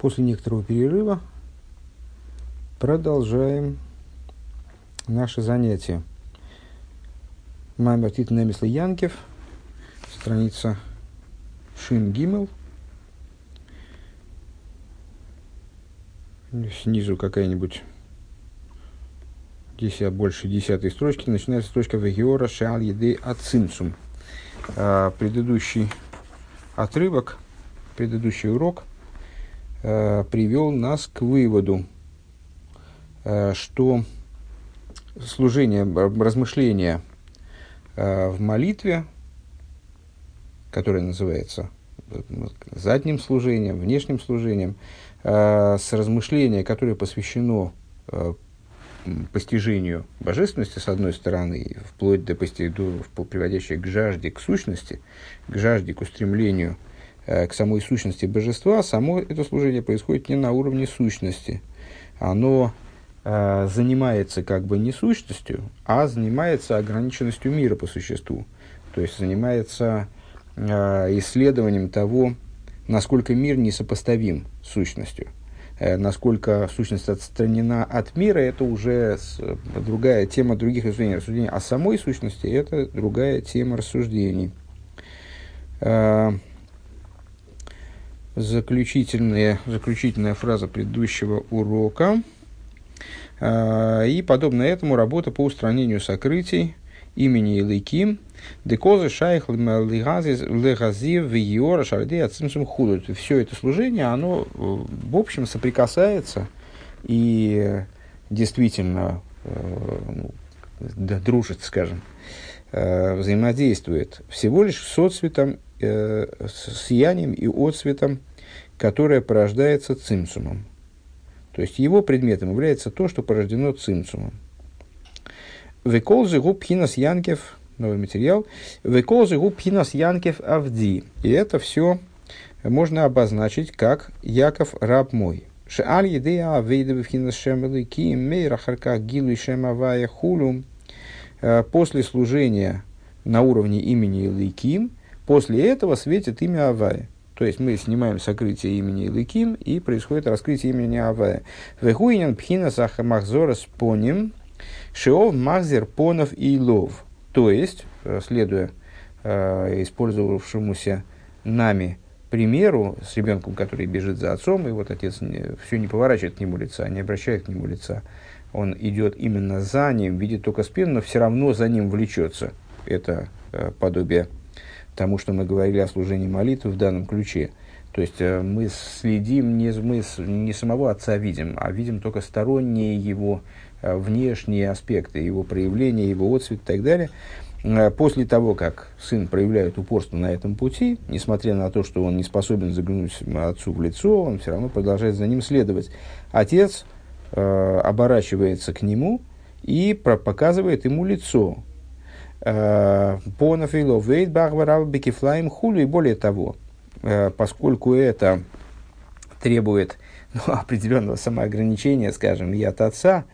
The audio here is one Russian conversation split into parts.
После некоторого перерыва продолжаем наше занятие. Маймер Тит Немисла Янкев, страница Шин Гимел. Снизу какая-нибудь здесь больше десятой строчки, начинается строчка Вегиора Шал Еды Ацинцум. А, предыдущий отрывок, предыдущий урок – э, привел нас к выводу, э, что служение, размышление э, в молитве, которое называется задним служением, внешним служением, с размышления, которое посвящено постижению божественности, с одной стороны, вплоть до, до приводящей к жажде, к сущности, к жажде, к устремлению – к самой сущности божества, само это служение происходит не на уровне сущности. Оно э, занимается как бы не сущностью, а занимается ограниченностью мира по существу. То есть занимается э, исследованием того, насколько мир несопоставим с сущностью. Э, насколько сущность отстранена от мира, это уже с, другая тема других рассуждений. Рассуждений о самой сущности – это другая тема рассуждений. Э, заключительная, заключительная фраза предыдущего урока. А, и, подобно этому, работа по устранению сокрытий имени Илыким, декозы шайх легазив виора шарды ацимсум худут. Все это служение, оно, в общем, соприкасается и действительно э, ну, дружит, скажем, э, взаимодействует всего лишь с соцветом э, сиянием и отцветом, которое порождается цимсумом. То есть его предметом является то, что порождено цимсумом. Векол же губ хинас янкев, новый материал, векол же губ хинас янкев авди. И это все можно обозначить как Яков раб мой. Шеаль едея авейда хинас шемелы ки мейра харка гилу шемавая хулум. Э, после служения на уровне имени Илыким, После этого светит имя Авая. То есть мы снимаем сокрытие имени Илыким, и происходит раскрытие имени Авая. Вехуинен пхина махзора с поним, шиов махзер понов и лов. То есть, э, следуя э, использовавшемуся нами примеру с ребенком, который бежит за отцом, и вот отец не, все не поворачивает к нему лица, не обращает к нему лица. Он идет именно за ним, видит только спину, но все равно за ним влечется. Это э, подобие тому, что мы говорили о служении молитвы в данном ключе. То есть э, мы следим, не, мы не самого Отца видим, а видим только сторонние его э, внешние аспекты, его проявления, его отцвет и так далее. Э, после того, как сын проявляет упорство на этом пути, несмотря на то, что он не способен заглянуть отцу в лицо, он все равно продолжает за ним следовать. Отец э, оборачивается к нему и показывает ему лицо, Э, Понафило вейт бахварав бекифлаем хулю. И более того, э, поскольку это требует ну, определенного самоограничения, скажем, и от отца,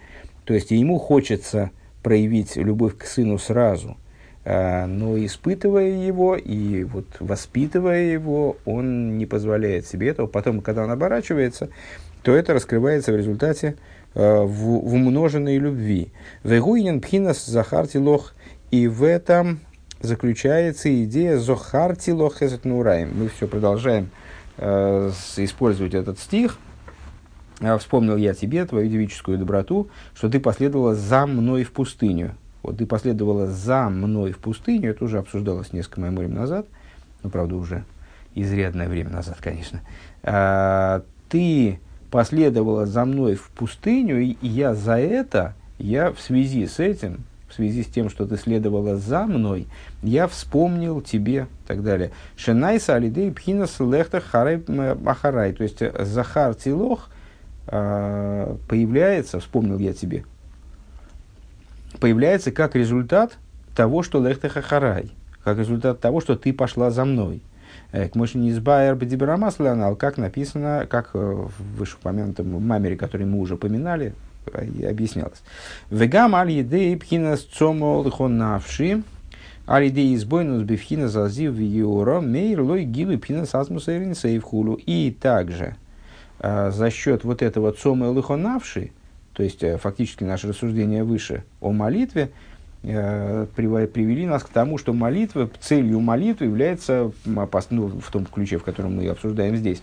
то есть ему хочется проявить любовь к сыну сразу, э, но испытывая его и вот воспитывая его, он не позволяет себе этого. Потом, когда он оборачивается, то это раскрывается в результате в, в умноженной любви. Вегуинен пхинас захарти лох и в этом заключается идея «Зохарти лохезет нураем». Мы все продолжаем э, использовать этот стих. «А «Вспомнил я тебе, твою девическую доброту, что ты последовала за мной в пустыню». Вот ты последовала за мной в пустыню, это уже обсуждалось несколько меморием назад, ну, правда, уже изрядное время назад, конечно. А, ты последовала за мной в пустыню, и я за это, я в связи с этим, связи с тем, что ты следовала за мной, я вспомнил тебе, и так далее. Шенайса алидей пхинас лехта харай махарай. То есть, э, Захар Тилох э, появляется, вспомнил я тебе, появляется как результат того, что лехта хахарай, как результат того, что ты пошла за мной. Э, к Моши Низбайер Бедибрамаслянал, как написано, как в вышеупомянутом мамере, который мы уже поминали, объяснялось. Вегам аль едей пхинас цомо лихонавши, аль едей избойнус бифхина зазив виора, мейр лой гилу пхинас иринсейв хулу. И также за счет вот этого цома лыхонавши, то есть фактически наше рассуждение выше о молитве, привели нас к тому, что молитва, целью молитвы является, ну, в том ключе, в котором мы обсуждаем здесь,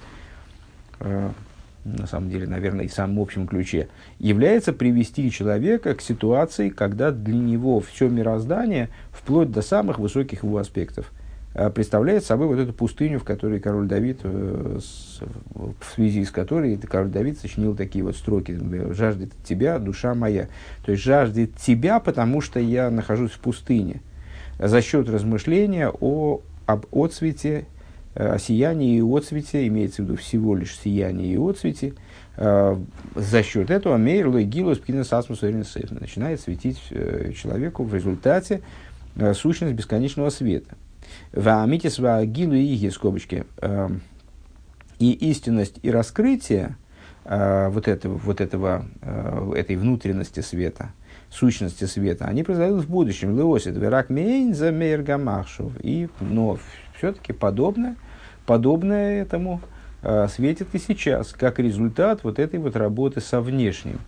на самом деле, наверное, и в самом общем ключе, является привести человека к ситуации, когда для него все мироздание, вплоть до самых высоких его аспектов, э, представляет собой вот эту пустыню, в которой король Давид, э, в связи с которой король Давид сочинил такие вот строки «Жаждет тебя, душа моя». То есть жаждет тебя, потому что я нахожусь в пустыне. За счет размышления о, об отцвете о сиянии и отцвете, имеется в виду всего лишь сияние и отцвете, э, за счет этого Мейрлой Гилус Пкинесасмус начинает светить э, человеку в результате э, сущность бесконечного света. Ваамитис Гилу и скобочки. И истинность и раскрытие вот этого, вот этого, этой внутренности света, сущности света, они произойдут в будущем. Леосит, верак мейн за мейргамахшов. И, но все-таки подобное, подобное этому э, светит и сейчас, как результат вот этой вот работы со внешним.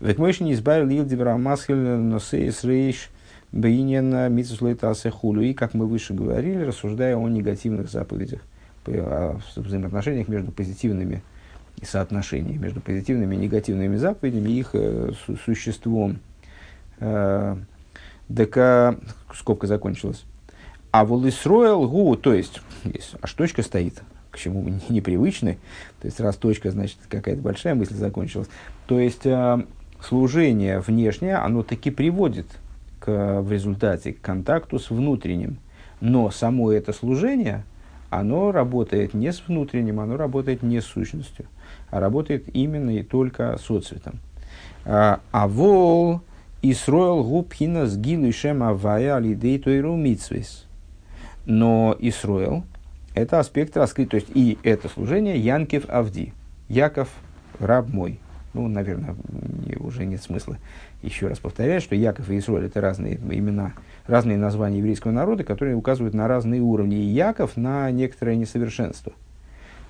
Ведь мы еще не избавили Илдивера Масхель Носейс Рейш Бейнена Митсуслейтасе Хулю. И, как мы выше говорили, рассуждая о негативных заповедях, о взаимоотношениях между позитивными и соотношении между позитивными и негативными заповедями их э, су- существом. Э, ДК, скобка закончилась. А волисроил гу, то есть, есть аж точка стоит, к чему мы непривычны, то есть раз точка, значит, какая-то большая мысль закончилась. То есть, э, служение внешнее, оно таки приводит к, в результате к контакту с внутренним. Но само это служение, оно работает не с внутренним, оно работает не с сущностью, а работает именно и только с отцветом. А, а вол Исроил губхина с гилу шем авая алидей тойру митсвейс. Но Исроил – это аспект раскрыт, то есть и это служение Янкев Авди, Яков – раб мой. Ну, наверное, уже нет смысла еще раз повторять, что Яков и Исроиль – это разные имена, разные названия еврейского народа, которые указывают на разные уровни. И Яков на некоторое несовершенство.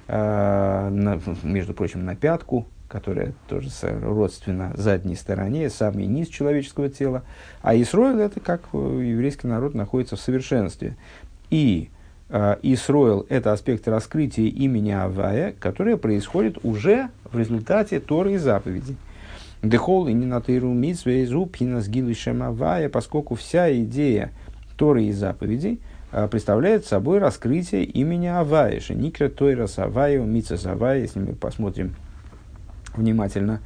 А, на, между прочим, на пятку, которая тоже родственна задней стороне, самый низ человеческого тела. А Исроиль – это как еврейский народ находится в совершенстве. И э, Исроил – это аспект раскрытия имени Авая, которое происходит уже в результате Торы и заповедей. Дехол и Нинатыру Митсвейзу Пхинас Гилышем Авая, поскольку вся идея Торы и заповедей э, представляет собой раскрытие имени Авая. Шеникра Тойрас Авая, Митсас Авая, если мы посмотрим внимательно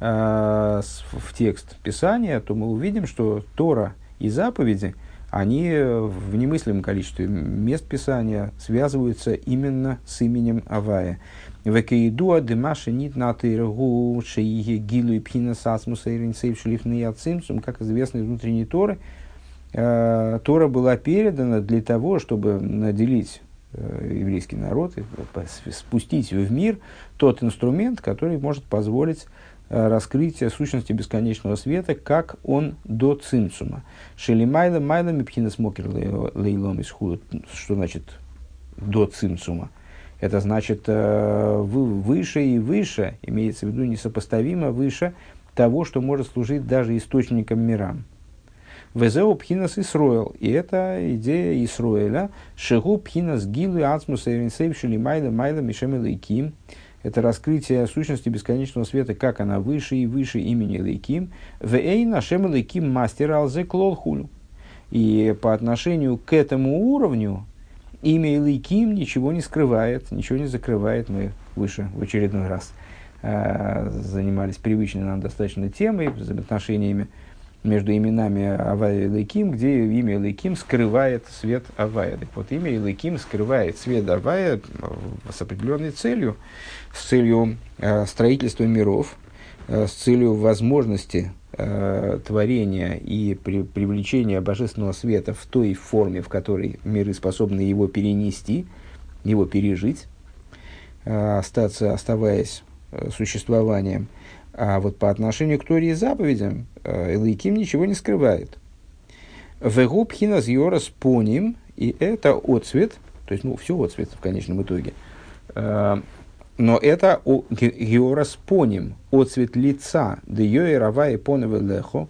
э, в текст Писания, то мы увидим, что Тора и заповеди – они в немыслимом количестве мест Писания связываются именно с именем Авая. Векаидуа демаши нит на тыргу шииге гилу и пхина сасмуса иринсейв шлифны ацимсум, как известно из внутренней Торы, э, Тора была передана для того, чтобы наделить э, еврейский народ, спустить в мир тот инструмент, который может позволить Э, раскрытие сущности бесконечного света, как он до цинцума. Шели майла майла мипхина смокер лейлом из Что значит до цинцума? Это значит э, выше и выше, имеется в виду несопоставимо выше того, что может служить даже источником мирам. Везеу пхинас Исроэл. И это идея Исроэля. Шегу пхинас гилу ацмуса эринсейв шели майла майла мишем элейким. Это раскрытие сущности бесконечного света, как она выше и выше имени Лейким. Вей нашем Лейким мастер алзе клолхулю. И по отношению к этому уровню имя Лейким ничего не скрывает, ничего не закрывает. Мы выше в очередной раз э, занимались привычной нам достаточно темой, взаимоотношениями между именами Авая и Лейким, где имя Лейким скрывает свет Авая. Так вот, имя Лейким скрывает свет Авая с определенной целью, с целью э, строительства миров, э, с целью возможности э, творения и при, привлечения божественного света в той форме, в которой миры способны его перенести, его пережить, э, остаться, оставаясь э, существованием – а вот по отношению к Торе и заповедям э, Элайким ничего не скрывает. Вегуб хинас йорас поним, и это отцвет, то есть, ну, все отцвет в конечном итоге, э, Но это геораспоним, отцвет лица, да рава и лехо,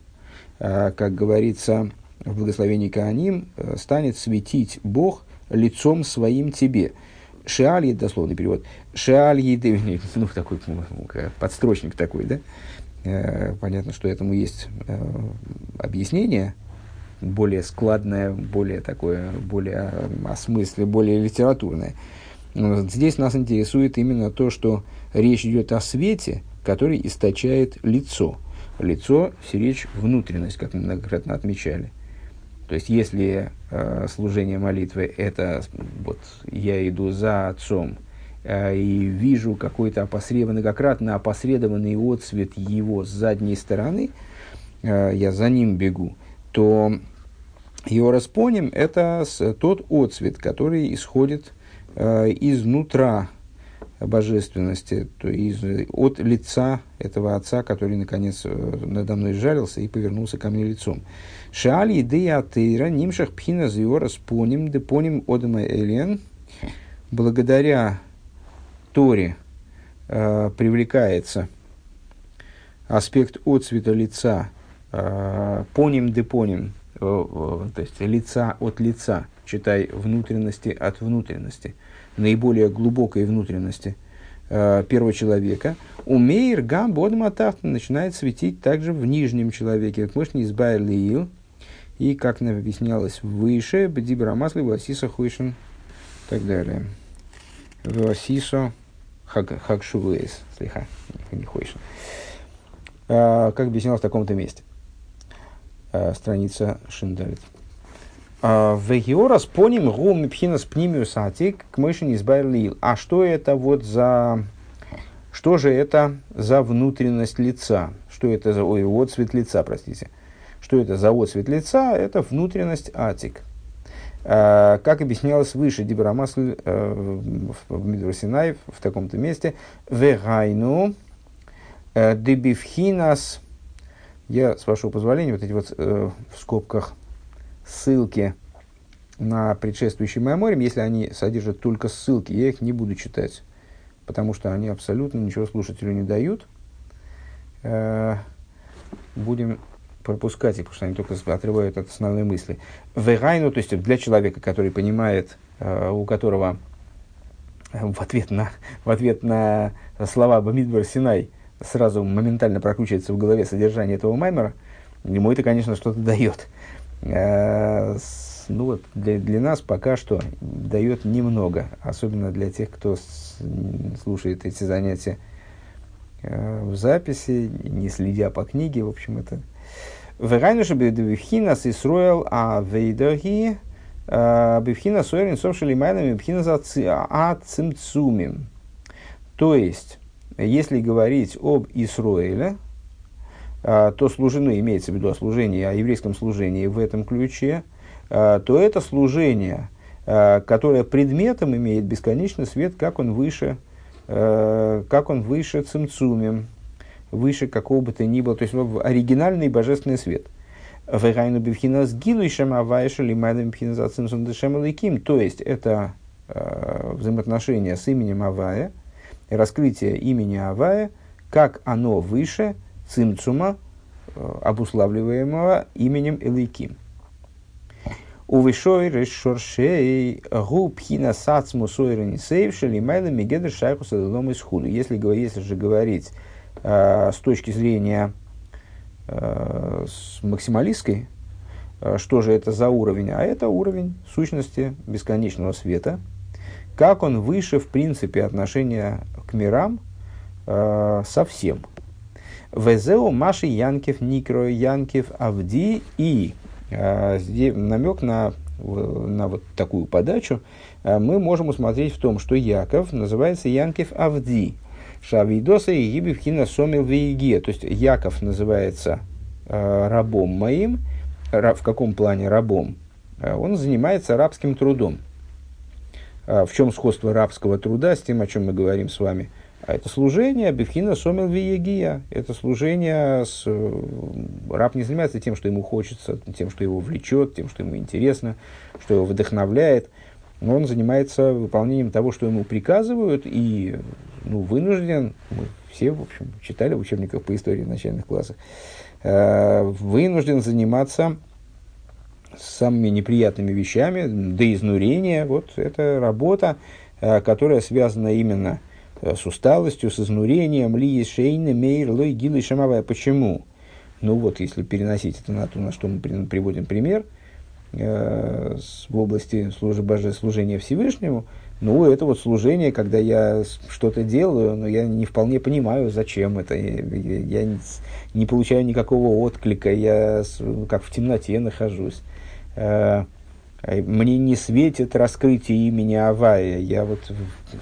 а, как говорится в благословении Кааним, э, станет светить Бог лицом своим тебе. Шиаль, дословный перевод, шиаль еды, ну, такой подстрочник такой, да? Э, понятно, что этому есть э, объяснение, более складное, более такое, более осмысленное, более литературное. Здесь нас интересует именно то, что речь идет о свете, который источает лицо. Лицо, речь внутренность, как мы многократно отмечали. То есть, если э, служение молитвы – это вот я иду за отцом э, и вижу какой-то опосредованный, многократно опосредованный отцвет его с задней стороны, э, я за ним бегу, то его распоним – это тот отцвет, который исходит э, изнутра божественности, то есть от лица этого отца, который наконец э, надо мной сжалился и повернулся ко мне лицом. Шааль идея атеира нимшах пхина зиора споним депоним одама элен. Благодаря Торе э, привлекается аспект отцвета лица э, поним депоним, э, э, то есть лица от лица, читай внутренности от внутренности – наиболее глубокой внутренности э, первого человека, умеер гам бодматахт начинает светить также в нижнем человеке. Может, не избавил и, как нам объяснялось выше, бдибрамасли васиса хуишен и так далее. Васисо хакшувейс, слиха, не хуишен. Э, как объяснялось в таком-то месте. Э, страница Шиндалит. А, Вегиорас поним гу мипхинас пнимиус атик к мыши избавил. А что это вот за... Что же это за внутренность лица? Что это за... Ой, отцвет лица, простите. Что это за отцвет лица? Это внутренность атик. А, как объяснялось выше, Дибрамасль э, в Мидросинай в таком-то месте. Вегайну э, дебивхинас. Я, с вашего позволения, вот эти вот э, в скобках ссылки на предшествующий меморим, если они содержат только ссылки, я их не буду читать, потому что они абсолютно ничего слушателю не дают. Э, будем пропускать их, потому что они только отрывают от основной мысли. Вегайну, то есть для человека, который понимает, э, у которого в ответ на, в ответ на слова Бамидбар Синай сразу моментально прокручивается в голове содержание этого маймера, ему это, конечно, что-то дает. Э, ну вот для, для нас пока что дает немного, особенно для тех, кто с, слушает эти занятия э, в записи, не следя по книге, в общем, это... Верайнуша бедвихина сисруэл а вейдахи э, бевхина суэрин совшили майнами бевхина за ацимцумим. То есть, если говорить об Исруэле, а, то служение, имеется в виду о служении, о еврейском служении в этом ключе, а, то это служение, а, которое предметом имеет бесконечный свет, как он выше, как он выше цимцумем, выше какого бы то ни было, то есть оригинальный божественный свет. Вегайну бифхинас гилуишем авайша лимайдам бифхинас ацимсум дешем То есть, это взаимоотношения с именем Авая, раскрытие имени Авая, как оно выше цимцума, э, обуславливаемого именем Элейким. У вишой решоршей гу пхина сацму сойрани сейвшели майла мегедр шайху садалом из худу. Если, если же говорить э, с точки зрения э, максималистской, э, что же это за уровень? А это уровень сущности бесконечного света. Как он выше, в принципе, отношения к мирам э, совсем – Везеу Маши Янкев Никро Янкев Авди и э, намек на, на вот такую подачу э, мы можем усмотреть в том, что Яков называется Янкев Авди. Шавидоса и Гибивхина Сомил Вейге. То есть Яков называется э, рабом моим. в каком плане рабом? Он занимается рабским трудом. В чем сходство рабского труда с тем, о чем мы говорим с вами – а это служение Бифхина Сомел Виегия. Это служение, с, э, раб не занимается тем, что ему хочется, тем, что его влечет, тем, что ему интересно, что его вдохновляет. он занимается выполнением того, что ему приказывают, и ну, вынужден, мы все, в общем, читали в учебниках по истории начальных классах, э, вынужден заниматься самыми неприятными вещами, до изнурения. Вот это работа, э, которая связана именно с усталостью, с изнурением, ли шейна, мейр, лой, гилы, шамавая. Почему? Ну вот, если переносить это на то, на что мы приводим пример, э, в области службы, служения Всевышнему, ну, это вот служение, когда я что-то делаю, но я не вполне понимаю, зачем это. Я, я не получаю никакого отклика, я как в темноте нахожусь. Э, мне не светит раскрытие имени Авая. Я вот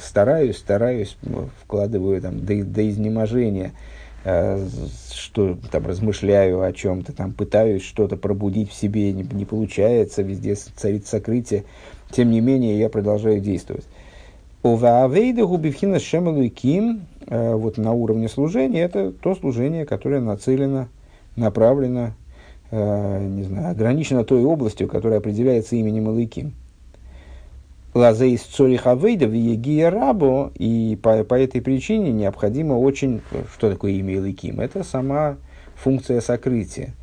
стараюсь, стараюсь, вкладываю там до, до изнеможения, э, что там размышляю о чем-то, там пытаюсь что-то пробудить в себе, не, не получается, везде царит сокрытие. Тем не менее, я продолжаю действовать. Оваавейда губивхина шемалуйким, э, вот на уровне служения, это то служение, которое нацелено, направлено Э, не знаю, ограничена той областью, которая определяется именем Илыким. Лазейс Цорихавейда в Егия Рабо, и по, по этой причине необходимо очень... Что такое имя Илыким? Это сама функция сокрытия.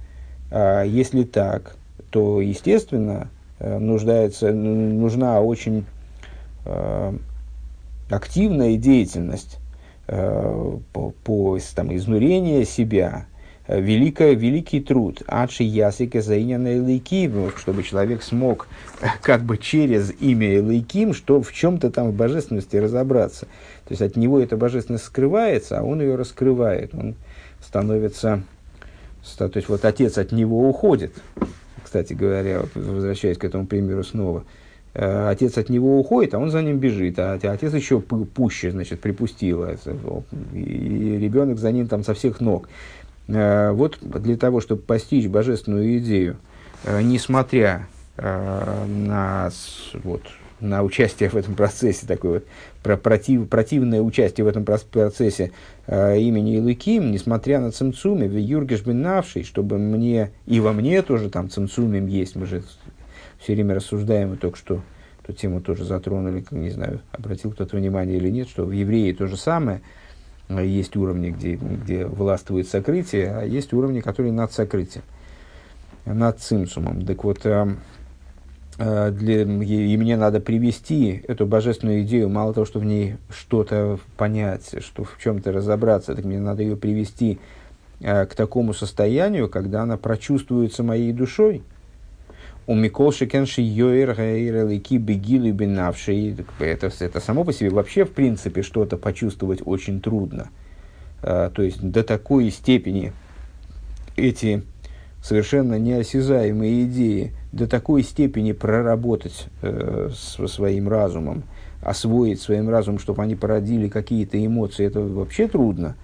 А если так, то, естественно, э, нуждается, нужна очень э, активная деятельность э, по, по там, изнурению себя, великое, великий труд. Адши ясика заиняна Элейким, чтобы человек смог как бы через имя Элейким, что в чем-то там в божественности разобраться. То есть от него эта божественность скрывается, а он ее раскрывает. Он становится... То есть вот отец от него уходит. Кстати говоря, возвращаясь к этому примеру снова. Э, отец от него уходит, а он за ним бежит. А отец еще пуще, значит, припустил. И ребенок за ним там со всех ног. Э, вот для того, чтобы постичь божественную идею, э, несмотря э, на, вот, на участие в этом процессе, такое вот про против, противное участие в этом процессе имени Илыким, несмотря на цимцуме, в Юргеш навший, чтобы мне, и во мне тоже там цимцумим есть, мы же все время рассуждаем, и только что эту тему тоже затронули, не знаю, обратил кто-то внимание или нет, что в евреи то же самое – есть уровни, где, где властвует сокрытие, а есть уровни, которые над сокрытием, над цимсумом. Так вот, э, э, для, и мне надо привести эту божественную идею, мало того, что в ней что-то понять, что в чем-то разобраться, так мне надо ее привести к такому состоянию, когда она прочувствуется моей душой – у Микол Шикенши Йоэр Гаиралики Бегилу Бенавши. Это, это само по себе вообще, в принципе, что-то почувствовать очень трудно. А, то есть до такой степени эти совершенно неосязаемые идеи, до такой степени проработать э, со своим разумом, освоить своим разумом, чтобы они породили какие-то эмоции, это вообще трудно.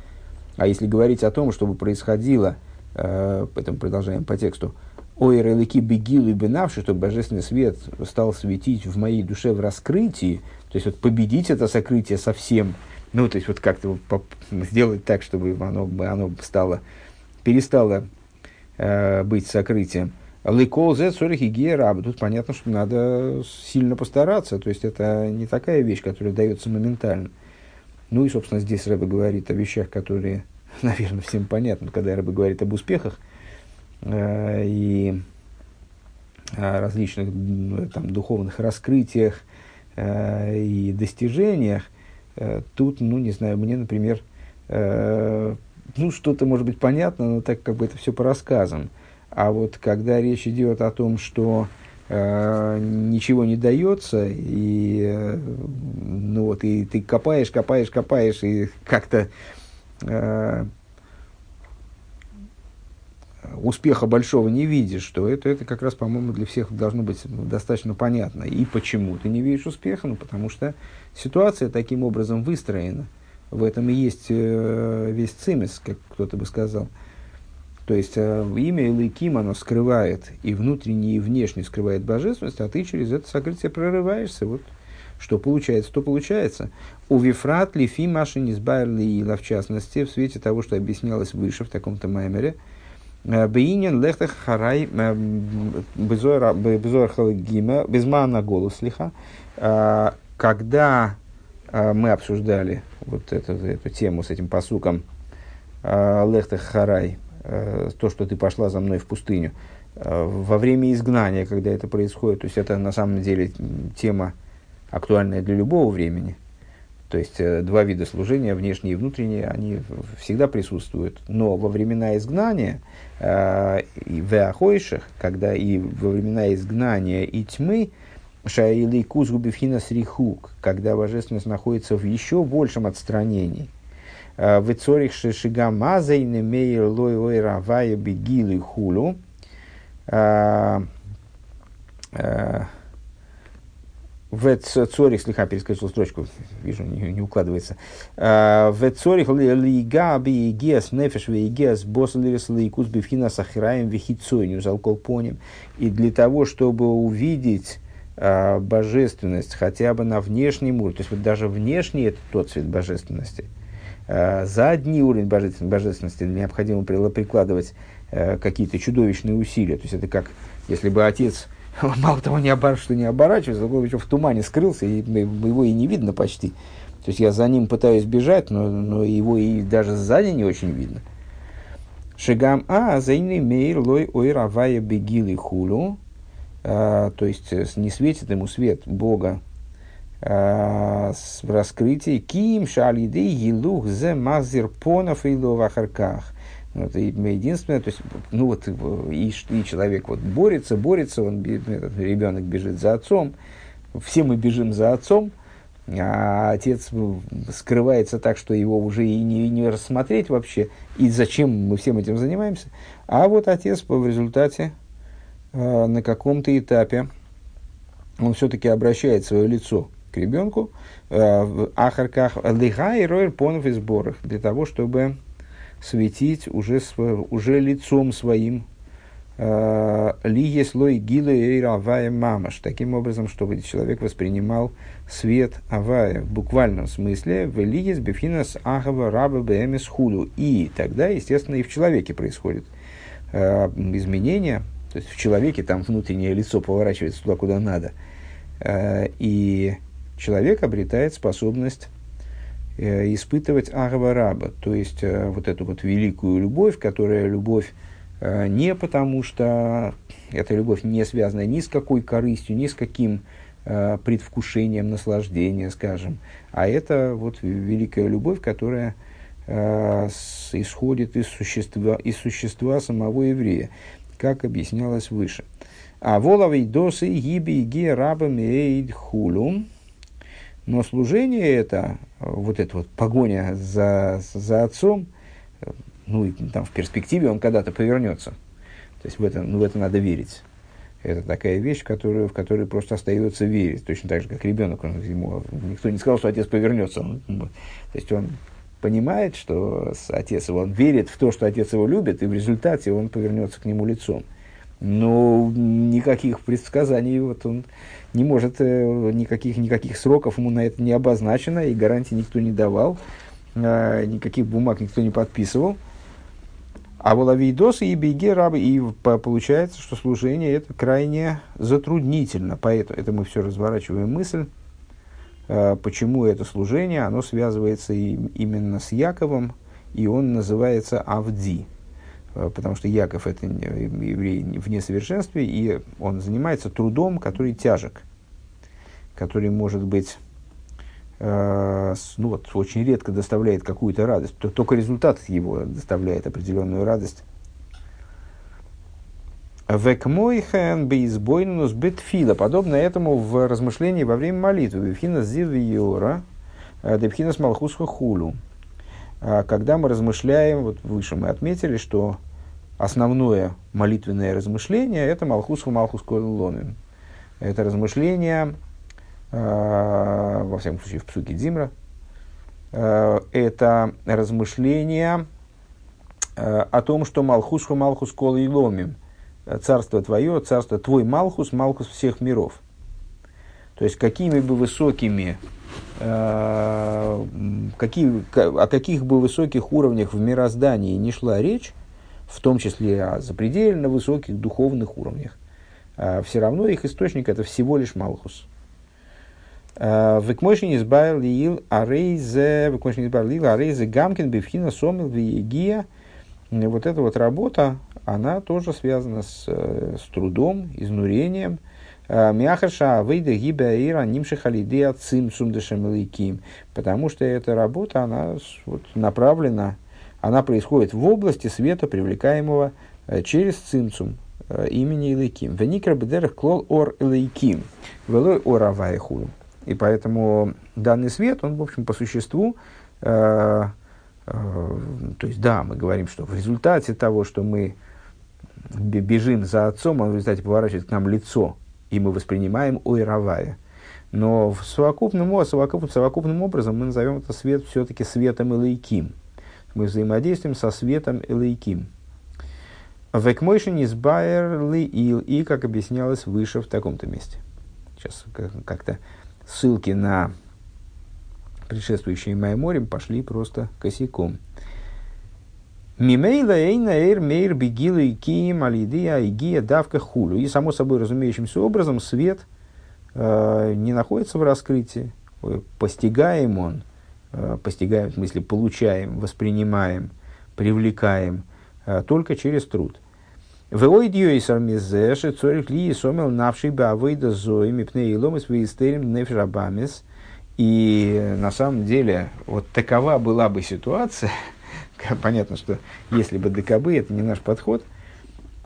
А если говорить о том, чтобы происходило, э, поэтому продолжаем по тексту, Ой, релики бегилу и бенавши, чтобы божественный свет стал светить в моей душе в раскрытии, то есть вот победить это сокрытие совсем, ну, то есть вот как-то сделать так, чтобы оно, оно стало, перестало э, быть сокрытием. Лыкол зе цорихи гераб. Тут понятно, что надо сильно постараться. То есть это не такая вещь, которая дается моментально. Ну и, собственно, здесь Рэбе говорит о вещах, которые, наверное, всем понятны. Когда Рэбе говорит об успехах, и различных ну, там, духовных раскрытиях э, и достижениях, э, тут, ну, не знаю, мне, например, ну, что-то может быть понятно, но так как бы это все по рассказам. А вот когда речь идет о том, что э, ничего не дается, и, э, ну, вот, и ты копаешь, копаешь, копаешь, и как-то э, успеха большого не видишь, то это, это как раз, по-моему, для всех должно быть достаточно понятно. И почему ты не видишь успеха? Ну, потому что ситуация таким образом выстроена. В этом и есть э, весь цимис, как кто-то бы сказал. То есть э, имя Илыким, оно скрывает и внутренне, и внешне скрывает божественность, а ты через это сокрытие прорываешься. Вот что получается, то получается. У Вифрат, Лифи, Маши, Низбайр, в частности, в свете того, что объяснялось выше в таком-то маймере – Бейнин лехтах харай безор халагима, безма на голос лиха. Когда мы обсуждали вот эту, эту тему с этим посуком лехтах харай, то, что ты пошла за мной в пустыню, во время изгнания, когда это происходит, то есть это на самом деле тема актуальная для любого времени – то есть э, два вида служения, внешнее и внутреннее, они всегда присутствуют. Но во времена изгнания э, и в Ахойшах, когда и во времена изгнания и тьмы, Шаили Кузгубивхина Срихук, когда божественность находится в еще большем отстранении. Э, в Цорих Шишига Мазайны Мейер Лой Ой Равая Бегилы Хулу. В Цорих, слегка перескочил строчку, вижу, не, не укладывается. А, в Цорих лига би игес нефеш ви игес босс лирис лейкус бифхина сахираем вихицойню залколпоним. И для того, чтобы увидеть а, божественность хотя бы на внешнем уровне, то есть вот даже внешний это тот цвет божественности, а, задний уровень божественности необходимо прикладывать какие-то чудовищные усилия. То есть это как если бы отец мало того, не обор... что не оборачивается, еще в тумане скрылся, и его и не видно почти. То есть я за ним пытаюсь бежать, но, но его и даже сзади не очень видно. Шигам а зайны мейр лой ой равая бегили хулу. А, то есть э, не светит ему свет Бога а, в раскрытии ким шалиды елух зе мазир понов и ловахарках. Это единственное, то есть, ну вот, и, и человек вот борется, борется, он, этот ребенок бежит за отцом, все мы бежим за отцом, а отец скрывается так, что его уже и не, не рассмотреть вообще, и зачем мы всем этим занимаемся. А вот отец в результате э, на каком-то этапе, он все-таки обращает свое лицо к ребенку, э, ахарках лиха и понов и сборах, для того, чтобы светить уже, уже лицом своим. Э, лиги слой гилы и авая мамаш, таким образом, чтобы человек воспринимал свет авая в буквальном смысле. В лиге с бифинас ахава раба бмс худу. И тогда, естественно, и в человеке происходит э, изменение, то есть в человеке там внутреннее лицо поворачивается туда, куда надо, э, и человек обретает способность Э, испытывать агава то есть э, вот эту вот великую любовь, которая любовь э, не потому, что эта любовь не связана ни с какой корыстью, ни с каким предвкушением наслаждения, скажем, а это вот великая любовь, которая исходит из существа, из существа самого еврея, как объяснялось выше. А воловый досы гиби ги рабами эйд хулум, но служение это, вот эта вот погоня за, за отцом, ну, и там в перспективе он когда-то повернется. То есть в это, ну, в это надо верить. Это такая вещь, которую, в которой просто остается верить. Точно так же, как ребенок. Он, ему, никто не сказал, что отец повернется. Он, то есть он понимает, что отец его, он верит в то, что отец его любит, и в результате он повернется к нему лицом. Но никаких предсказаний вот он не может, э, никаких, никаких сроков ему на это не обозначено, и гарантий никто не давал, э, никаких бумаг никто не подписывал. А воловидосы и беги рабы, и получается, что служение это крайне затруднительно. Поэтому это мы все разворачиваем мысль, э, почему это служение, оно связывается именно с Яковом, и он называется Авди. Потому что Яков это еврей в несовершенстве, и он занимается трудом, который тяжек который может быть, э, ну вот, очень редко доставляет какую-то радость, то только результат его доставляет определенную радость. Векмойхен бейсбойнус битфила. Подобно этому в размышлении во время молитвы. Бифхина зивиора, э, депхинас малхусха хулу. А когда мы размышляем, вот выше мы отметили, что основное молитвенное размышление – это малхусха малхус ломим. Это размышление Э, во всяком случае в Псуке Димра, э, это размышление э, о том, что Малхусху Малхус Ломим, царство твое, царство твой Малхус, Малхус всех миров. То есть, какими бы высокими, какие, о каких бы высоких уровнях в мироздании не шла речь, в том числе о запредельно высоких духовных уровнях, все равно их источник это всего лишь Малхус. Векмойшин избавил лил арейзе, векмойшин избавил лил арейзе гамкин бифхина сомил виегия. Вот эта вот работа, она тоже связана с, с трудом, изнурением, Мяхаша выйда гиба ира нимши халидея цим сумдешемеликим. Потому что эта работа, она вот, направлена, она происходит в области света, привлекаемого э, через цимцум э, имени Илыким. Веникра бедерах клол ор Илыким. Велой ор авайхулу. И поэтому данный свет, он, в общем, по существу, э, э, то есть, да, мы говорим, что в результате того, что мы бежим за отцом, он в результате поворачивает к нам лицо, и мы воспринимаем ойровая. Но в совокупном, совокуп, совокупным образом мы назовем это свет все-таки светом Элейким. Мы взаимодействуем со светом Элейким. Векмойшин из Байерли и, как объяснялось выше в таком-то месте. Сейчас как-то ссылки на предшествующие Майморим пошли просто косяком. Мимейла эйна эйр мейр бегила и кием алидия и гия давка хулю. И само собой разумеющимся образом свет э, не находится в раскрытии. Постигаем он, постигаем, в смысле получаем, воспринимаем, привлекаем э, только через труд. Веойдио и. И на самом деле вот такова была бы ситуация, понятно, что если бы ДКБ, это не наш подход,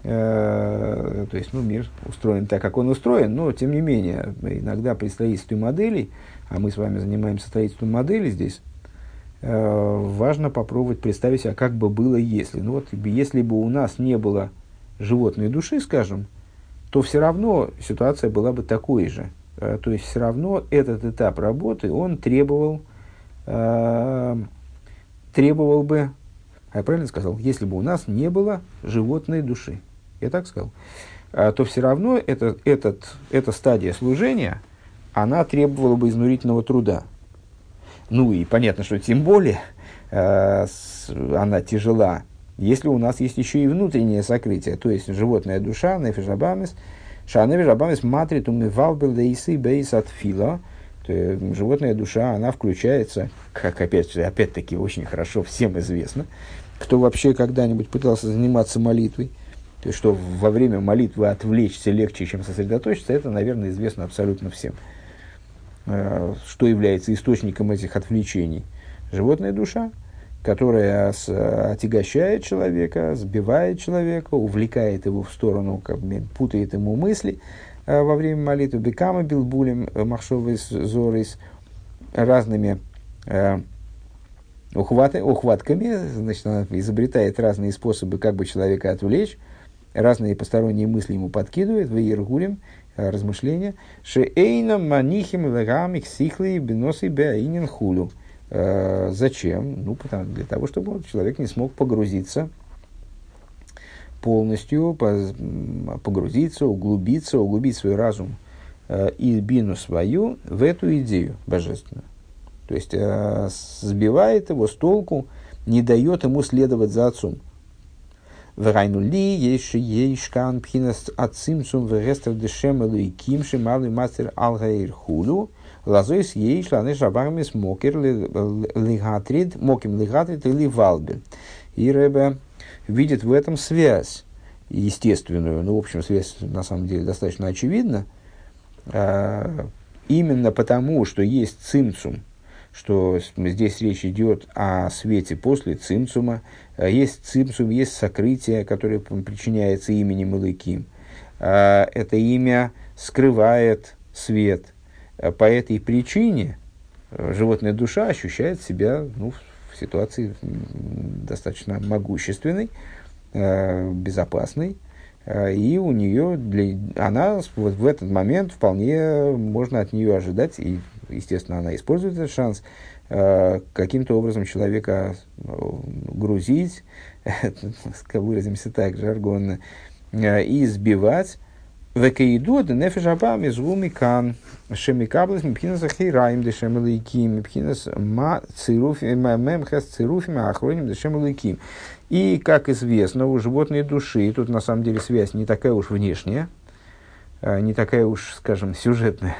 э, то есть, ну, мир устроен так, как он устроен, но, тем не менее, иногда при строительстве моделей, а мы с вами занимаемся строительством моделей здесь, э, важно попробовать представить, а как бы было, если. Ну, вот, если бы у нас не было животной души, скажем, то все равно ситуация была бы такой же. Э, то есть, все равно этот этап работы, он требовал, требовал бы а я правильно сказал, если бы у нас не было животной души, я так сказал, то все равно это, этот, эта стадия служения, она требовала бы изнурительного труда. Ну и понятно, что тем более э, она тяжела, если у нас есть еще и внутреннее сокрытие, то есть животная душа, нефишабамис, шанефишабамис матрит умывал белдейсы бейс от фила, животная душа, она включается, как опять, опять-таки очень хорошо всем известно, кто вообще когда-нибудь пытался заниматься молитвой, то есть, что во время молитвы отвлечься легче, чем сосредоточиться, это, наверное, известно абсолютно всем. Э, что является источником этих отвлечений? Животная душа, которая отягощает человека, сбивает человека, увлекает его в сторону, как бы, путает ему мысли э, во время молитвы. Бекама билбулем э, махшовый зорис разными ухваты, ухватками, значит, она изобретает разные способы, как бы человека отвлечь, разные посторонние мысли ему подкидывает, в Иергулем, э, размышления. Шеэйна манихим лагамик сихли беносы беаинин хулю. Э, зачем? Ну, потому, для того, чтобы человек не смог погрузиться полностью, погрузиться, углубиться, углубить свой разум э, и бину свою в эту идею божественную. То есть э, сбивает его с толку, не дает ему следовать за отцом. Врайну ли есть ейшкан пхинас ацимцум врестер дешем элуиким шималый мастер алгаир хулю лазойс ейш ланы шабармис мокер лигатрид моким лигатрид или валбе. И Рэбе видит в этом связь естественную, ну, в общем, связь на самом деле достаточно очевидна, а, именно потому, что есть цимцум, что здесь речь идет о свете после цимцума. Э, есть цимцум, есть сокрытие, которое причиняется именем Илыким. Э, это имя скрывает свет. Э, по этой причине животная душа ощущает себя ну, в ситуации достаточно могущественной, безопасной, и у нее, для, она вот в этот момент вполне можно от нее ожидать, и естественно, она использует этот шанс, э, каким-то образом человека э, грузить, выразимся так жаргонно, э, и сбивать Векаиду да нефеш абам из кан. Шемикаблес мипхинас ахираим дешем лейким. Мипхинас ма цируфим мемхас цируфим ахроним дешем лейким. И, как известно, у животной души, тут на самом деле связь не такая уж внешняя, не такая уж, скажем, сюжетная,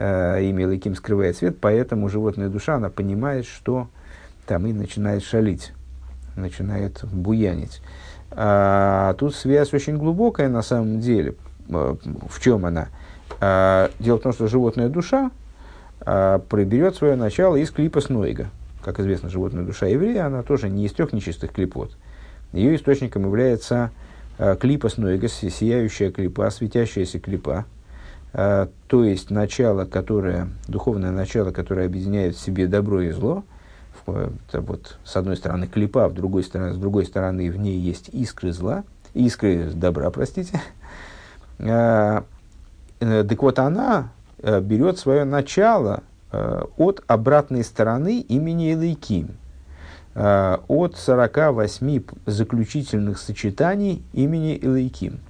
имя Лейким скрывает свет, поэтому животная душа, она понимает, что там и начинает шалить, начинает буянить. А тут связь очень глубокая на самом деле. А, в чем она? Дело в том, что животная душа приберет свое начало из клипа Снойга – как известно, животная душа еврея, она тоже не из трех нечистых клипот. Ее источником является э, клипа снойга, сияющая клипа, светящаяся клипа, э, то есть начало, которое, духовное начало, которое объединяет в себе добро и зло. Это вот, с одной стороны клипа, в другой стороны, с другой стороны в ней есть искры зла, искры добра, простите. Э, э так вот она э, берет свое начало Э, от обратной стороны имени Элейким, от 48 заключительных сочетаний имени Элейким.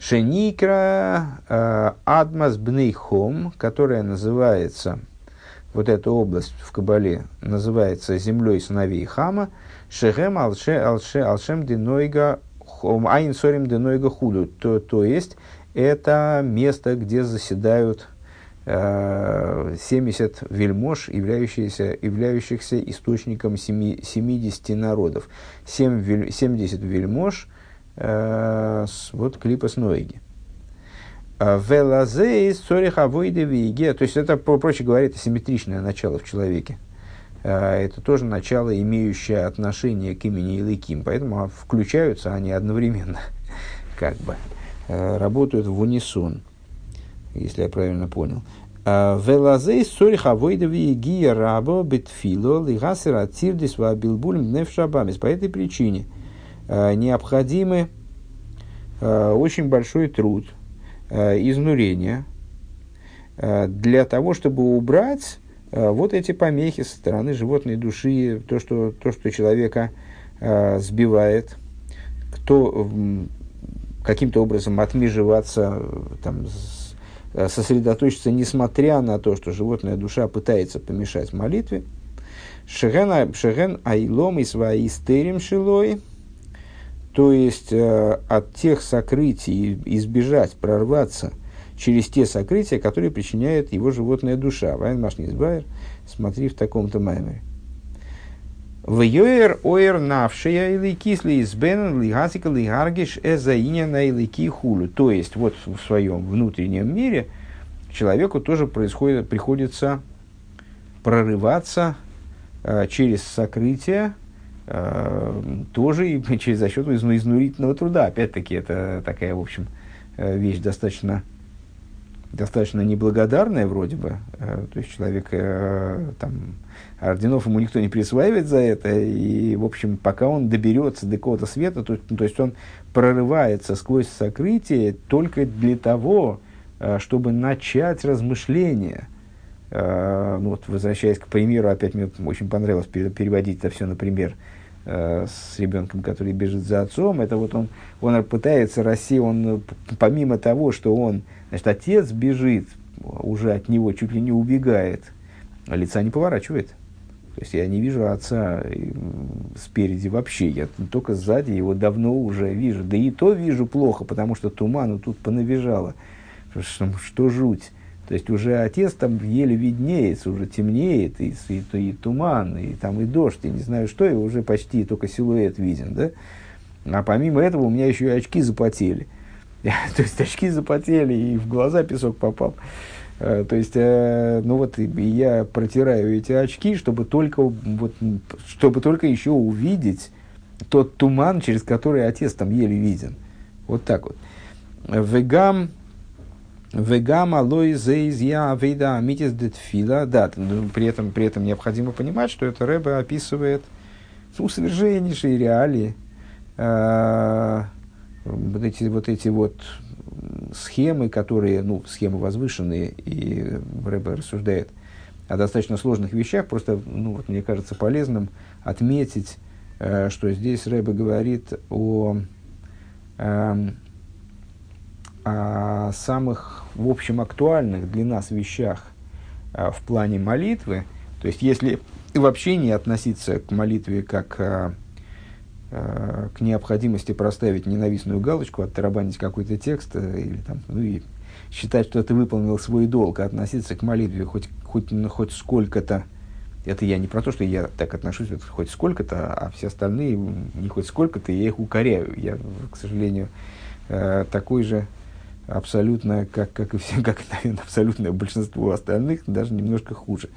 Шеникра э, Адмас Бнейхом, которая называется, вот эта область в Кабале называется землей сыновей Хама, Шехем Алше Алше Алшем Денойга Айн Сорим Денойга Худу, то, то есть это место, где заседают 70 вельмож, являющихся, являющихся источником 7, 70 народов. 7, 70 вельмож, э, вот клипа с Ноиги. А Велазей сориха войде То есть это, проще говоря, это симметричное начало в человеке. Э, это тоже начало, имеющее отношение к имени Илыким. Поэтому включаются они одновременно, как бы, э, работают в унисон если я правильно понял. А, Велазей сориха войдови гия рабо бетфило лигасер атирдис ва билбулем нефшабамис. По этой причине а, необходимы а, очень большой труд, изнурения для того, чтобы убрать вот эти помехи со стороны животной души, то, что, то, что человека сбивает, кто каким-то образом отмежеваться там, Э, сосредоточиться, несмотря на то, что животная душа пытается помешать молитве. Шеген, шеген айлом и свои стерим шилой, то есть э, от тех сокрытий избежать, прорваться через те сокрытия, которые причиняет его животная душа. Вайн Машнизбайер, смотри в таком-то маймере. В йоэр оэр навшия или кисли избен лигасика лигаргиш эзаиня на илики хулю. То есть, вот в своем внутреннем мире человеку тоже происходит, приходится прорываться э, через сокрытие, тоже и через за счет изнурительного труда. Опять-таки, это такая, в общем, э, вещь достаточно достаточно неблагодарная вроде бы. Э, то есть человек э, там орденов ему никто не присваивает за это, и, в общем, пока он доберется до какого-то света, то, то есть он прорывается сквозь сокрытие только для того, э, чтобы начать размышления. Ну, вот, возвращаясь к примеру, опять мне очень понравилось переводить это все на пример с ребенком, который бежит за отцом, это вот он, он пытается расти, он помимо того, что он Значит, отец бежит, уже от него чуть ли не убегает, а лица не поворачивает. То есть я не вижу отца спереди вообще, я только сзади его давно уже вижу. Да и то вижу плохо, потому что туману тут понавижало. Что, что жуть. То есть уже отец там еле виднеется, уже темнеет, и, и, и туман, и там и дождь, и не знаю что, и уже почти только силуэт виден, да? А помимо этого у меня еще и очки запотели. То есть очки запотели, и в глаза песок попал. Э, то есть, э, ну вот я протираю эти очки, чтобы только, вот, чтобы только еще увидеть тот туман, через который отец там еле виден. Вот так вот. Вегам, вегам алой зейзья авейда амитис детфила. Да, ну, при этом, при этом необходимо понимать, что это Рэбе описывает ну, совершеннейшие реалии э, вот эти вот, эти вот схемы, которые, ну, схемы возвышенные, и Рэбе рассуждает о достаточно сложных вещах, просто, ну, вот мне кажется полезным отметить, э, что здесь Рэбе говорит о, э, о самых, в общем, актуальных для нас вещах а, в плане молитвы. То есть, если вообще не относиться к молитве как а, а, к необходимости проставить ненавистную галочку, оттарабанить какой-то текст э, или там, ну и считать, что ты выполнил свой долг, а относиться к молитве хоть, хоть, ну, хоть сколько-то, это я не про то, что я так отношусь, вот хоть сколько-то, а все остальные не хоть сколько-то, я их укоряю. Я, к сожалению, э, такой же абсолютно, как, как и все, как, наверное, абсолютное большинство остальных, даже немножко хуже,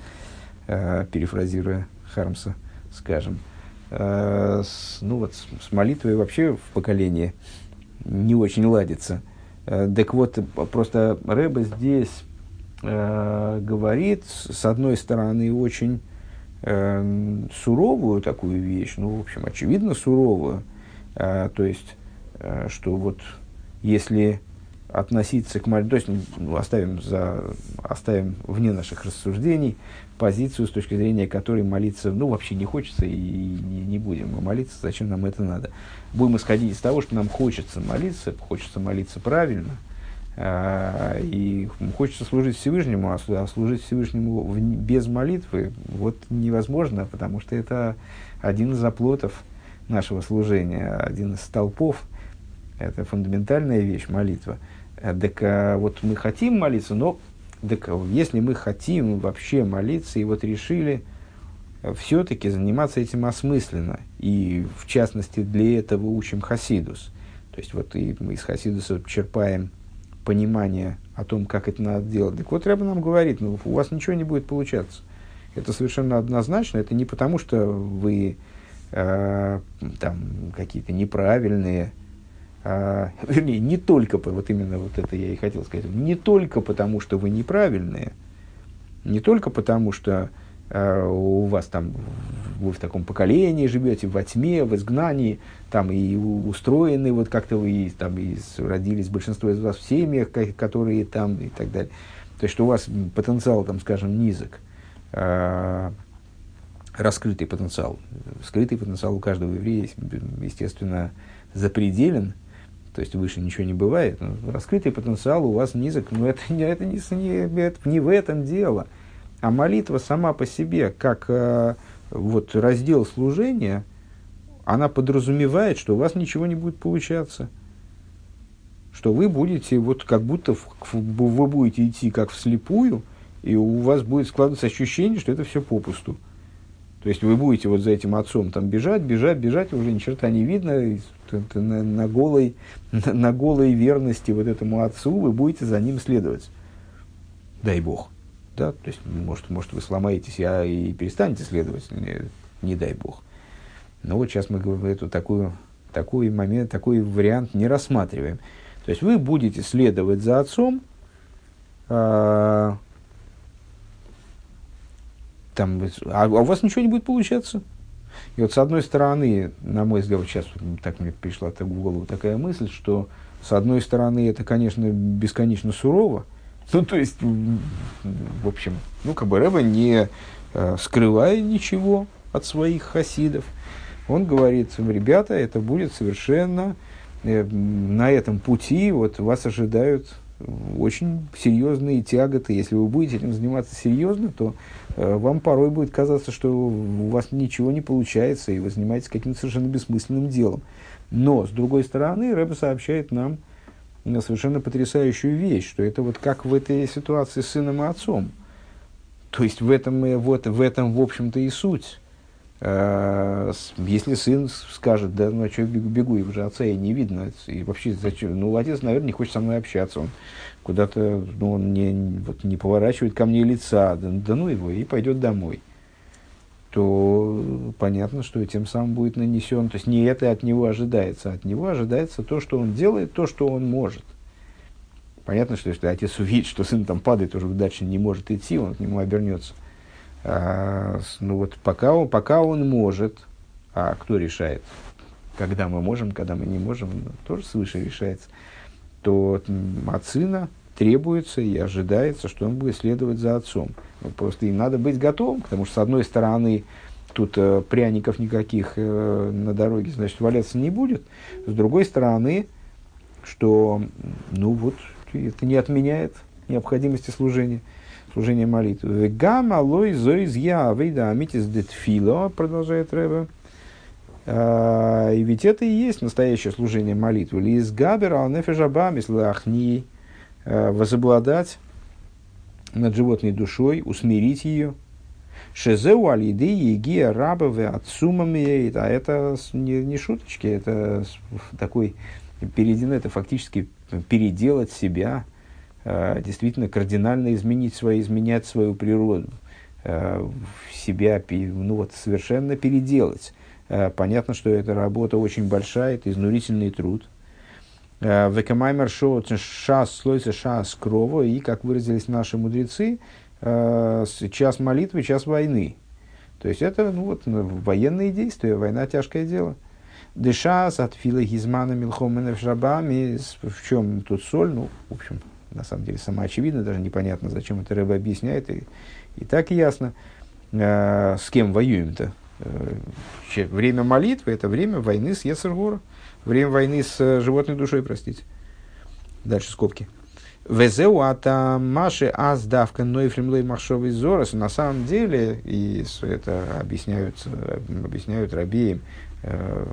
э, перефразируя Хармса, скажем. Э, с, ну вот с, с молитвой вообще в поколении не очень ладится. Э, так вот, просто Рэба здесь э, говорит, с одной стороны, очень э, суровую такую вещь, ну, в общем, очевидно суровую, э, то есть, э, что вот если относиться к молитве, то есть ну, оставим, за, оставим вне наших рассуждений позицию, с точки зрения которой молиться, ну, вообще не хочется и не, не будем молиться, зачем нам это надо. Будем исходить из того, что нам хочется молиться, хочется молиться правильно, э, и хочется служить Всевышнему, а, а служить Всевышнему без молитвы вот невозможно, потому что это один из оплотов нашего служения, один из столпов, это фундаментальная вещь, молитва – так а, вот мы хотим молиться, но так, если мы хотим вообще молиться, и вот решили э, все-таки заниматься этим осмысленно, и в частности для этого учим Хасидус. То есть вот и мы из Хасидуса черпаем понимание о том, как это надо делать. Так вот Рэба нам говорит, ну у вас ничего не будет получаться. Это совершенно однозначно. Это не потому, что вы э, там какие-то неправильные, вернее, не только, вот именно вот это я и хотел сказать, не только потому, что вы неправильные, не только потому, что э, у вас там, вы в таком поколении живете, во тьме, в изгнании, там и устроены, вот как-то вы там и родились, большинство из вас в семьях, которые там и так далее. То есть, что у вас потенциал, там, скажем, низок, э, раскрытый потенциал, скрытый потенциал у каждого еврея, естественно, запределен – то есть выше ничего не бывает. Раскрытый потенциал у вас низок, но это, это, не, это не в этом дело. А молитва сама по себе, как э, вот раздел служения, она подразумевает, что у вас ничего не будет получаться. Что вы будете, вот как будто в, вы будете идти как вслепую, и у вас будет складываться ощущение, что это все попусту. То есть вы будете вот за этим отцом там бежать, бежать, бежать, уже ни черта не видно, на, на, голой, на, на голой верности вот этому отцу вы будете за ним следовать. Дай Бог. Да? То есть, может, может вы сломаетесь а и перестанете следовать, не, не дай Бог. Но вот сейчас мы эту, такую, такой момент, такой вариант не рассматриваем. То есть вы будете следовать за отцом, а, там, а, а у вас ничего не будет получаться. И вот с одной стороны, на мой взгляд, сейчас так мне пришла в голову такая мысль, что с одной стороны это, конечно, бесконечно сурово, ну, то есть, в общем, ну, как бы Рэба не э, скрывая ничего от своих хасидов, он говорит, ребята, это будет совершенно э, на этом пути, вот вас ожидают очень серьезные тяготы. Если вы будете этим заниматься серьезно, то э, вам порой будет казаться, что у вас ничего не получается, и вы занимаетесь каким-то совершенно бессмысленным делом. Но, с другой стороны, Рэба сообщает нам совершенно потрясающую вещь, что это вот как в этой ситуации с сыном и отцом. То есть в этом, вот, в этом в общем-то, и суть. Э, если сын скажет, да, ну а что я бегу, бегу, и уже отца и не видно, и вообще зачем, ну отец, наверное, не хочет со мной общаться, он куда-то, ну он не, вот, не поворачивает ко мне лица, да, да ну его, и пойдет домой, то понятно, что тем самым будет нанесен, то есть не это от него ожидается, а от него ожидается то, что он делает, то, что он может. Понятно, что если отец увидит, что сын там падает, уже дальше не может идти, он к нему обернется а, ну вот пока он, пока он может, а кто решает, когда мы можем, когда мы не можем, ну, тоже свыше решается, то от сына требуется и ожидается, что он будет следовать за отцом. Ну, просто им надо быть готовым, потому что, с одной стороны, тут э, пряников никаких э, на дороге, значит, валяться не будет. С другой стороны, что, ну вот, это не отменяет необходимости служения, служения молитвы. Гамма лой зоиз я авейда амитис детфило, продолжает Рэбе. А, и ведь это и есть настоящее служение молитвы. Лиз габер ал нефежабамис лахни, а, возобладать над животной душой, усмирить ее. Шезеу алиды егия рабове отсумами, а это не, не шуточки, это такой перейдено, это фактически переделать себя, действительно кардинально изменить свои, изменять свою природу, себя, ну вот совершенно переделать. Понятно, что эта работа очень большая, это изнурительный труд. Векамаймер шоу шас слойся шас крово, и, как выразились наши мудрецы, час молитвы, час войны. То есть это ну, вот, военные действия, война тяжкое дело. Дышас от филогизмана милхоменов шабами. В чем тут соль? Ну, в общем, на самом деле, сама очевидно, даже непонятно, зачем это рыба объясняет. И, и так ясно, э, с кем воюем-то. Э, время молитвы – это время войны с Ецергора. Время войны с э, животной душой, простите. Дальше скобки. Везеу ата маши аздавка нойфлемлей махшовый зорос. На самом деле, и это объясняют, объясняют рабеем, Э,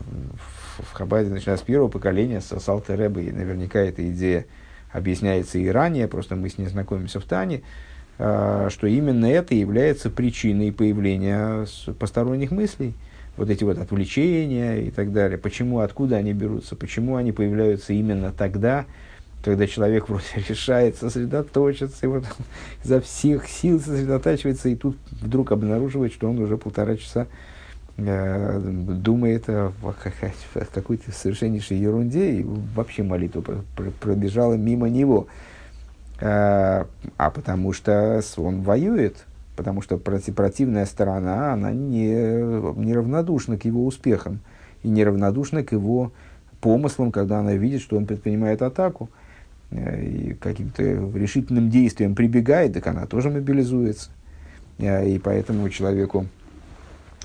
в Хабаде, начиная с первого поколения, с Салта и наверняка эта идея объясняется и ранее, просто мы с ней знакомимся в Тане, э, что именно это является причиной появления посторонних мыслей, вот эти вот отвлечения и так далее. Почему, откуда они берутся, почему они появляются именно тогда, когда человек вроде решает сосредоточиться, и вот изо всех сил сосредотачивается, и тут вдруг обнаруживает, что он уже полтора часа думает о, о какой-то совершеннейшей ерунде, и вообще молитва пробежала мимо него. Э, а потому что он воюет, потому что противная сторона, она не, неравнодушна к его успехам и неравнодушна к его помыслам, когда она видит, что он предпринимает атаку э, и каким-то решительным действием прибегает, так она тоже мобилизуется. И поэтому человеку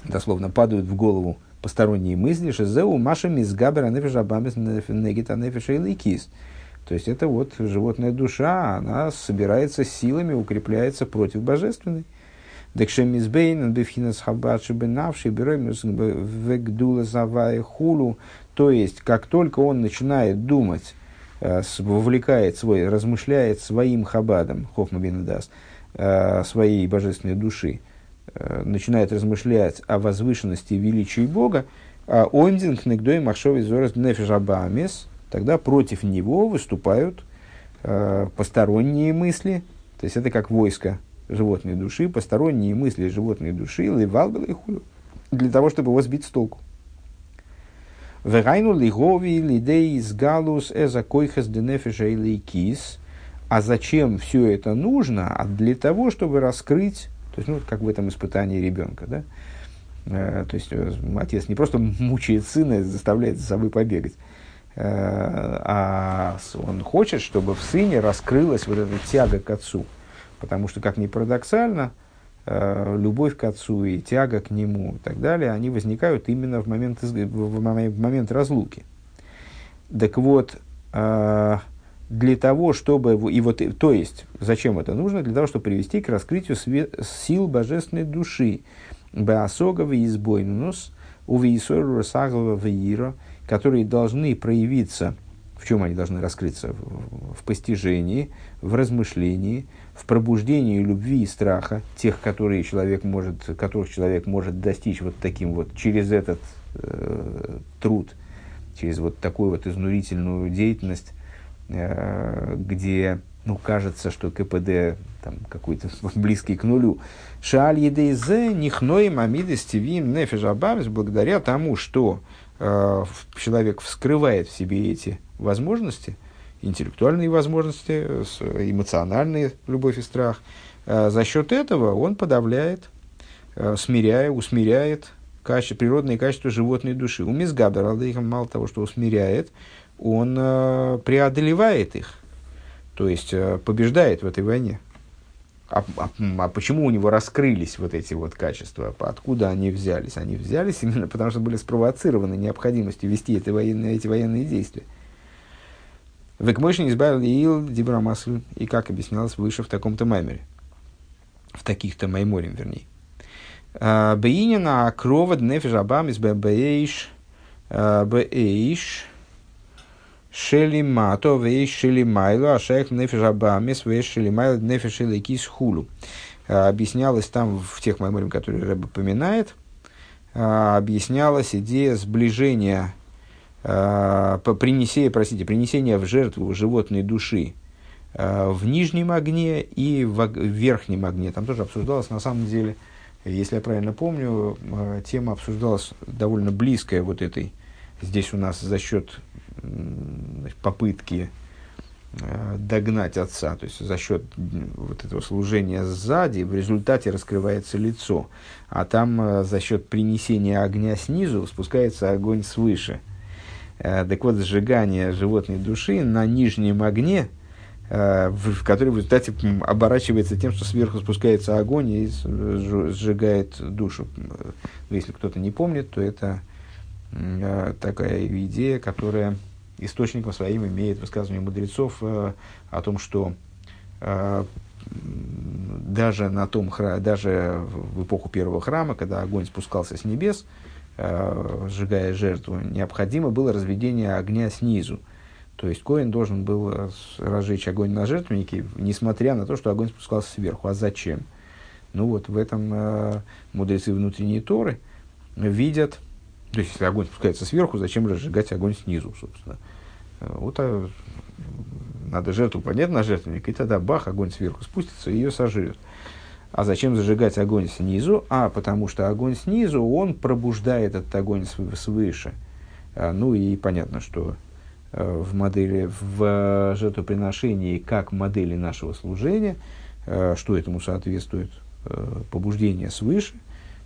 дословно падают в голову посторонние мысли, шезеу маша мизгабера нефеша бамес негита нефеша и То есть это вот животная душа, она собирается силами, укрепляется против божественной. Декшемизбейн, бифхинас хабадши бенавши, беремис вегдула завая хулу. То есть, как только он начинает думать, э, вовлекает свой, размышляет своим хабадом, Хохмабинадас, э, своей божественной души, начинает размышлять о возвышенности и величии Бога, а Оймдинг Негдой Махшови Зорас Нефежабамес, тогда против него выступают э, посторонние мысли, то есть это как войско животной души, посторонние мысли животной души, ливал и хулю, для того, чтобы его сбить с толку. Верайну лигови лидей из галус эза койхас денефиша или кис. А зачем все это нужно? А для того, чтобы раскрыть то есть, ну, как в этом испытании ребенка, да? Э, то есть, э, отец не просто мучает сына, заставляет за собой побегать, э, а он хочет, чтобы в сыне раскрылась вот эта тяга к отцу. Потому что, как ни парадоксально, любовь к отцу и тяга к нему и так далее, они возникают именно в момент, в момент разлуки. Так вот, для того, чтобы... И вот, то есть, зачем это нужно? Для того, чтобы привести к раскрытию свет, сил божественной души. Беасогова избойнус, увеисору сагова веира, которые должны проявиться, в чем они должны раскрыться? В, в постижении, в размышлении, в пробуждении любви и страха, тех, которые человек может, которых человек может достичь вот таким вот, через этот э, труд, через вот такую вот изнурительную деятельность, где ну, кажется, что КПД там, какой-то близкий к нулю. Шааль едейзе нихной мамиды стивим нефежабамис благодаря тому, что э, человек вскрывает в себе эти возможности, интеллектуальные возможности, эмоциональные любовь и страх, э, за счет этого он подавляет, э, смиряя, усмиряет качество, природные качества животной души. У Мизгабер, мало того, что усмиряет, он э, преодолевает их, то есть э, побеждает в этой войне. А, а, а почему у него раскрылись вот эти вот качества? Откуда они взялись? Они взялись именно потому, что были спровоцированы необходимостью вести эти военные, эти военные действия. Векмышин избавил Ил Дибрамасль, и как объяснялось выше в таком-то маймере. В таких-то майморем, вернее. А, Бейнина кровод нефиш абамис бейш бейш шели мато вейш шели майло, а шейх нефиш абамис вейш шели майло нефиш шели кис хулу. А, объяснялось там в тех майморем, которые Рэб упоминает, объяснялась идея сближения э, принесения, простите, принесения в жертву животной души в нижнем огне и в, верхнем огне. Там тоже обсуждалось, на самом деле, если я правильно помню, тема обсуждалась довольно близкая вот этой. Здесь у нас за счет значит, попытки э, догнать отца, то есть за счет вот этого служения сзади, в результате раскрывается лицо, а там э, за счет принесения огня снизу спускается огонь свыше – Э, так вот, сжигание животной души на нижнем огне, в который в результате оборачивается тем, что сверху спускается огонь и сжигает душу. Если кто-то не помнит, то это такая идея, которая источником своим имеет высказывание мудрецов о том, что даже на том даже в эпоху первого храма, когда огонь спускался с небес, Э, сжигая жертву, необходимо было разведение огня снизу. То есть Коин должен был э, разжечь огонь на жертвеннике, несмотря на то, что огонь спускался сверху. А зачем? Ну вот в этом э, мудрецы внутренней Торы видят, то есть если огонь спускается сверху, зачем разжигать огонь снизу, собственно. Вот а, надо жертву поднять на жертвенник, и тогда бах, огонь сверху спустится и ее сожрет. А зачем зажигать огонь снизу? А потому что огонь снизу, он пробуждает этот огонь свыше. А, ну и понятно, что э, в модели, в жертвоприношении, как модели нашего служения, э, что этому соответствует? Побуждение свыше,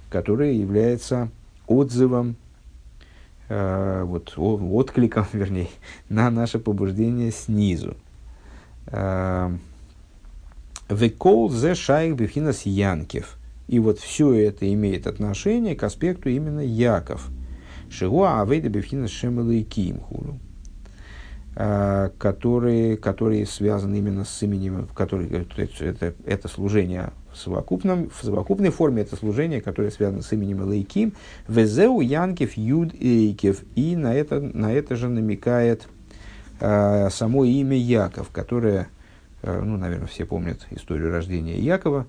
которое является отзывом, вот, откликом, вернее, на наше побуждение снизу. Векол зе шайх бифхинас Янкев. И вот все это имеет отношение к аспекту именно Яков. Шигуа авейда бифхинас шемалы кимхулу а, которые, которые связаны именно с именем, которые, это, это служение в, совокупном, в совокупной форме, это служение, которое связано с именем Лейким, Везеу Янкев Юд Эйкев, и на это, на это же намекает э, само имя Яков, которое Э, ну, наверное, все помнят историю рождения Якова,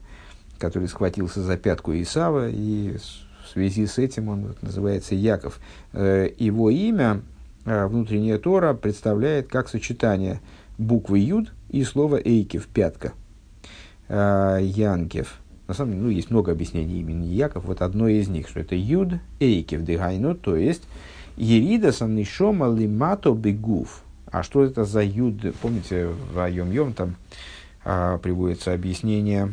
который схватился за пятку Исава, и в связи с этим он вот, называется Яков. Э, его имя, э, внутренняя Тора, представляет как сочетание буквы Юд и слова Эйкев, пятка. Янкев. На самом деле, ну, есть много объяснений имени Яков. Вот одно из них, что это Юд Эйкев Дегайну, то есть Ерида Саннишома Лимато Бегуф а что это за юд? Помните, в Айом Йом там а, приводится объяснение,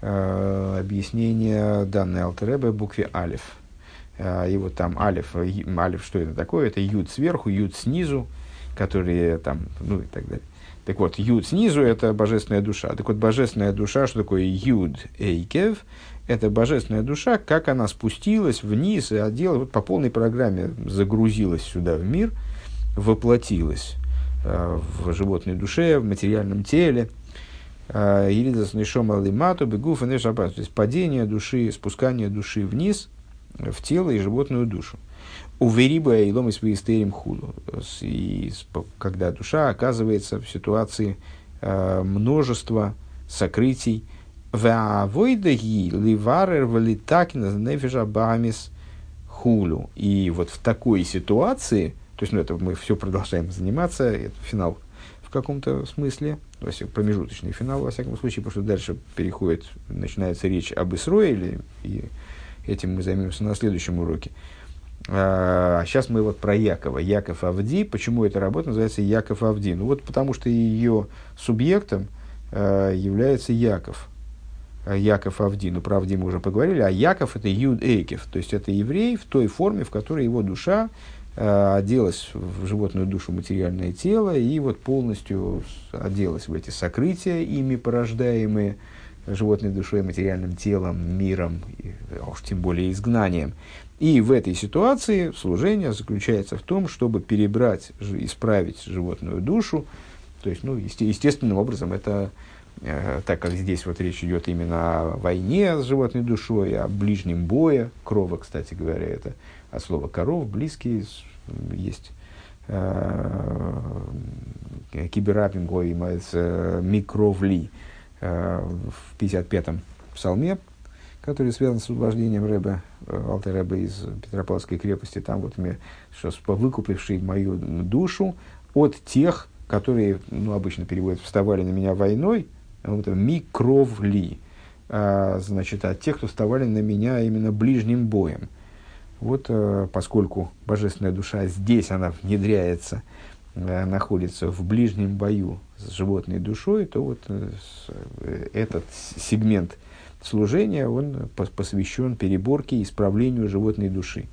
а, объяснение данной Алтеребе букве Алиф. А, и вот там Алиф, Алиф, что это такое? Это юд сверху, юд снизу, которые там, ну и так далее. Так вот, юд снизу – это божественная душа. Так вот, божественная душа, что такое юд эйкев? Это божественная душа, как она спустилась вниз и одела, вот по полной программе загрузилась сюда в мир – воплотилось э, в животной душе, в материальном теле. Э, Иридас нишом алимату бегуф и То есть падение души, спускание души вниз в тело и животную душу. Вериба и лом из худу. И когда душа оказывается в ситуации э, множества сокрытий, Ваавойдаги ливарер валитакина нефиша бамис хулю. И вот в такой ситуации – то есть, ну, это мы все продолжаем заниматься, это финал в каком-то смысле, то есть промежуточный финал, во всяком случае, потому что дальше переходит, начинается речь об Исроиле, и этим мы займемся на следующем уроке. А сейчас мы вот про Якова. Яков Авди. Почему эта работа называется Яков Авди? Ну вот потому что ее субъектом э, является Яков. Яков Авди. Ну, про Авди мы уже поговорили. А Яков это Юд Эйкев. То есть это еврей в той форме, в которой его душа Э, оделась в животную душу материальное тело и вот полностью оделась в эти сокрытия, ими порождаемые животной душой, материальным телом, миром, а уж тем более изгнанием. И в этой ситуации служение заключается в том, чтобы перебрать, исправить животную душу. То есть, ну, естественным образом это, э, так как здесь вот речь идет именно о войне с животной душой, о ближнем бое, крова, кстати говоря, это от слова коров, близкие, есть э, киберапим э, микровли э, в 55-м псалме, который связан с освобождением Рэба, э, Алтай Рэба из Петропавловской крепости, там вот мне, что выкупивший мою душу от тех, которые, ну, обычно переводят, вставали на меня войной, вот, микровли, а, значит, от тех, кто вставали на меня именно ближним боем. Вот э, поскольку божественная душа здесь, она внедряется, э, находится в ближнем бою с животной душой, то вот этот сегмент служения, он посвящен переборке и исправлению животной души.